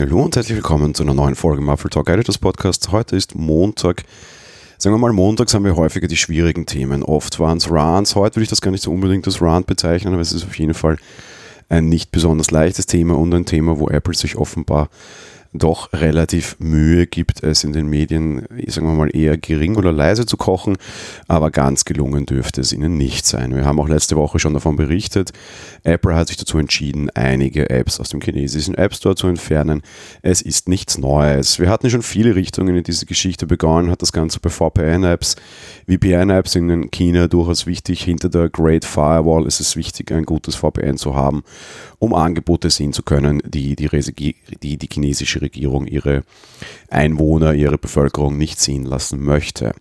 Hallo und herzlich willkommen zu einer neuen Folge Muffle Talk Editors Podcast. Heute ist Montag. Sagen wir mal, montags haben wir häufiger die schwierigen Themen. Oft waren es Runs. Heute würde ich das gar nicht so unbedingt als Run bezeichnen, aber es ist auf jeden Fall ein nicht besonders leichtes Thema und ein Thema, wo Apple sich offenbar doch relativ Mühe gibt es in den Medien, sagen wir mal, eher gering oder leise zu kochen, aber ganz gelungen dürfte es ihnen nicht sein. Wir haben auch letzte Woche schon davon berichtet, Apple hat sich dazu entschieden, einige Apps aus dem chinesischen App Store zu entfernen. Es ist nichts Neues. Wir hatten schon viele Richtungen in diese Geschichte begonnen, hat das Ganze bei VPN-Apps. VPN-Apps in China durchaus wichtig. Hinter der Great Firewall ist es wichtig, ein gutes VPN zu haben, um Angebote sehen zu können, die die, die, die chinesische Regierung ihre Einwohner, ihre Bevölkerung nicht sehen lassen möchte.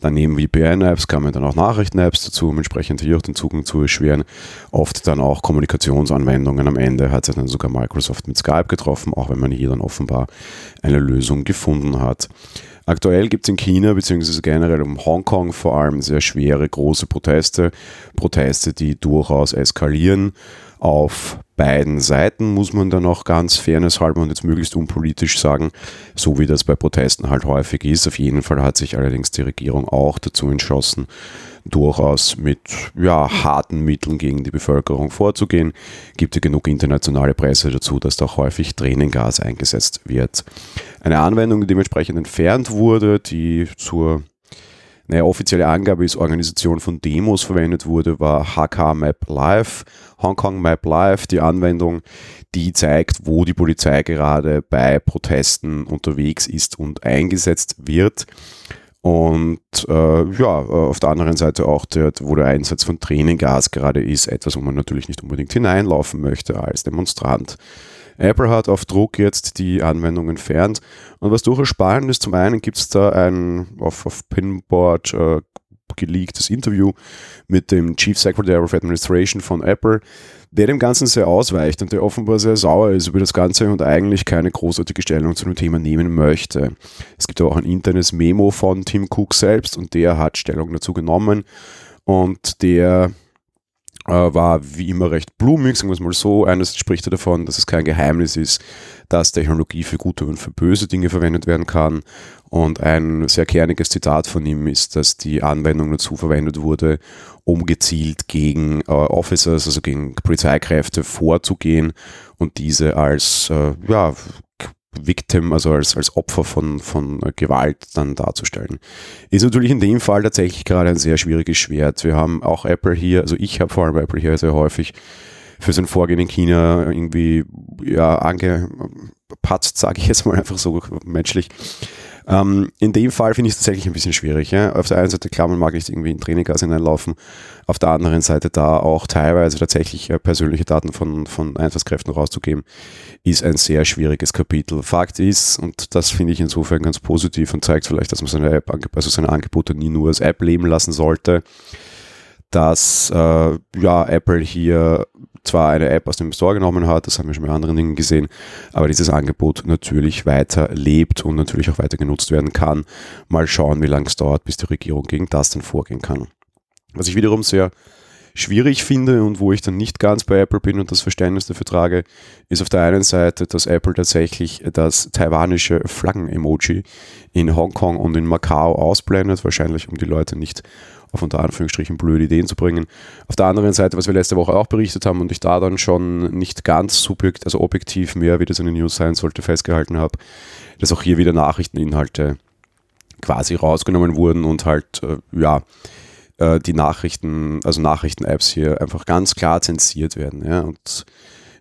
Dann neben VPN-Apps kamen dann auch Nachrichten-Apps dazu, um entsprechend hier auch den Zugang zu erschweren. Oft dann auch Kommunikationsanwendungen. Am Ende hat sich dann sogar Microsoft mit Skype getroffen, auch wenn man hier dann offenbar eine Lösung gefunden hat. Aktuell gibt es in China beziehungsweise generell um Hongkong vor allem sehr schwere große Proteste. Proteste, die durchaus eskalieren auf beiden Seiten, muss man dann auch ganz fairnesshalber und jetzt möglichst unpolitisch sagen, so wie das bei Protesten halt häufig ist. Auf jeden Fall hat sich allerdings die Regierung auch dazu entschlossen, durchaus mit ja, harten Mitteln gegen die Bevölkerung vorzugehen. Gibt ja genug internationale Presse dazu, dass da auch häufig Tränengas eingesetzt wird. Eine Anwendung, die dementsprechend entfernt wurde, die zur eine offizielle Angabe ist Organisation von Demos verwendet wurde, war HK Map Live, Hongkong Map Live, die Anwendung, die zeigt, wo die Polizei gerade bei Protesten unterwegs ist und eingesetzt wird. Und äh, ja, auf der anderen Seite auch, der, wo der Einsatz von Tränengas gerade ist, etwas, wo man natürlich nicht unbedingt hineinlaufen möchte als Demonstrant. Apple hat auf Druck jetzt die Anwendung entfernt. Und was durchaus spannend ist, zum einen gibt es da ein auf, auf Pinboard äh, geleaktes Interview mit dem Chief Secretary of Administration von Apple, der dem Ganzen sehr ausweicht und der offenbar sehr sauer ist über das Ganze und eigentlich keine großartige Stellung zu dem Thema nehmen möchte. Es gibt aber auch ein internes Memo von Tim Cook selbst und der hat Stellung dazu genommen und der war wie immer recht blumig, sagen wir es mal so. Eines spricht er davon, dass es kein Geheimnis ist, dass Technologie für gute und für böse Dinge verwendet werden kann. Und ein sehr kerniges Zitat von ihm ist, dass die Anwendung dazu verwendet wurde, um gezielt gegen äh, Officers, also gegen Polizeikräfte vorzugehen und diese als äh, ja, Victim, also als, als Opfer von, von Gewalt dann darzustellen. Ist natürlich in dem Fall tatsächlich gerade ein sehr schwieriges Schwert. Wir haben auch Apple hier, also ich habe vor allem Apple hier sehr häufig für sein Vorgehen in China irgendwie ja, angepatzt, sage ich jetzt mal einfach so menschlich. Ähm, in dem Fall finde ich es tatsächlich ein bisschen schwierig. Ja? Auf der einen Seite, klar, man mag nicht irgendwie in Trainingsgas hineinlaufen. Auf der anderen Seite da auch teilweise tatsächlich äh, persönliche Daten von, von Einsatzkräften rauszugeben, ist ein sehr schwieriges Kapitel. Fakt ist, und das finde ich insofern ganz positiv und zeigt vielleicht, dass man seine App, also seine Angebote nie nur als App leben lassen sollte, dass äh, ja, Apple hier zwar eine App aus dem Store genommen hat, das haben wir schon bei anderen Dingen gesehen, aber dieses Angebot natürlich weiter lebt und natürlich auch weiter genutzt werden kann. Mal schauen, wie lange es dauert, bis die Regierung gegen das dann vorgehen kann. Was ich wiederum sehr schwierig finde und wo ich dann nicht ganz bei Apple bin und das Verständnis dafür trage, ist auf der einen Seite, dass Apple tatsächlich das taiwanische Flaggen-Emoji in Hongkong und in Macau ausblendet, wahrscheinlich um die Leute nicht auf unter Anführungsstrichen blöde Ideen zu bringen. Auf der anderen Seite, was wir letzte Woche auch berichtet haben und ich da dann schon nicht ganz subjekt, also objektiv mehr, wie das in den News sein sollte, festgehalten habe, dass auch hier wieder Nachrichteninhalte quasi rausgenommen wurden und halt, äh, ja, äh, die Nachrichten, also Nachrichten-Apps hier einfach ganz klar zensiert werden. Ja? Und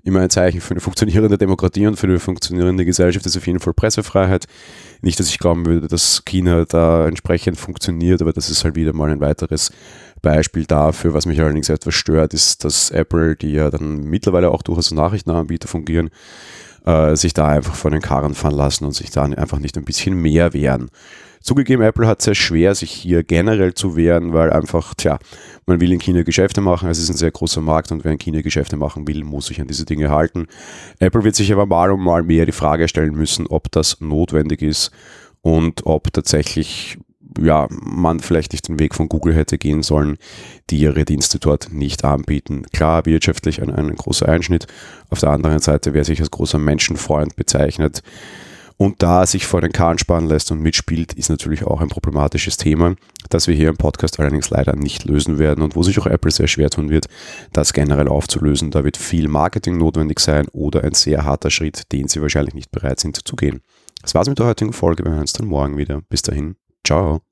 immer ein Zeichen für eine funktionierende Demokratie und für eine funktionierende Gesellschaft ist auf jeden Fall Pressefreiheit. Nicht, dass ich glauben würde, dass China da entsprechend funktioniert, aber das ist halt wieder mal ein weiteres Beispiel dafür. Was mich allerdings etwas stört, ist, dass Apple, die ja dann mittlerweile auch durchaus Nachrichtenanbieter fungieren, äh, sich da einfach vor den Karren fahren lassen und sich da einfach nicht ein bisschen mehr wehren. Zugegeben, Apple hat sehr schwer, sich hier generell zu wehren, weil einfach, tja, man will in China Geschäfte machen, es ist ein sehr großer Markt und wer in China Geschäfte machen will, muss sich an diese Dinge halten. Apple wird sich aber mal und mal mehr die Frage stellen müssen, ob das notwendig ist und ob tatsächlich ja, man vielleicht nicht den Weg von Google hätte gehen sollen, die ihre Dienste dort nicht anbieten. Klar, wirtschaftlich ein, ein großer Einschnitt. Auf der anderen Seite, wer sich als großer Menschenfreund bezeichnet, und da sich vor den Kahn sparen lässt und mitspielt, ist natürlich auch ein problematisches Thema, das wir hier im Podcast allerdings leider nicht lösen werden und wo sich auch Apple sehr schwer tun wird, das generell aufzulösen. Da wird viel Marketing notwendig sein oder ein sehr harter Schritt, den sie wahrscheinlich nicht bereit sind zu gehen. Das war's mit der heutigen Folge. Wir hören uns dann morgen wieder. Bis dahin. Ciao.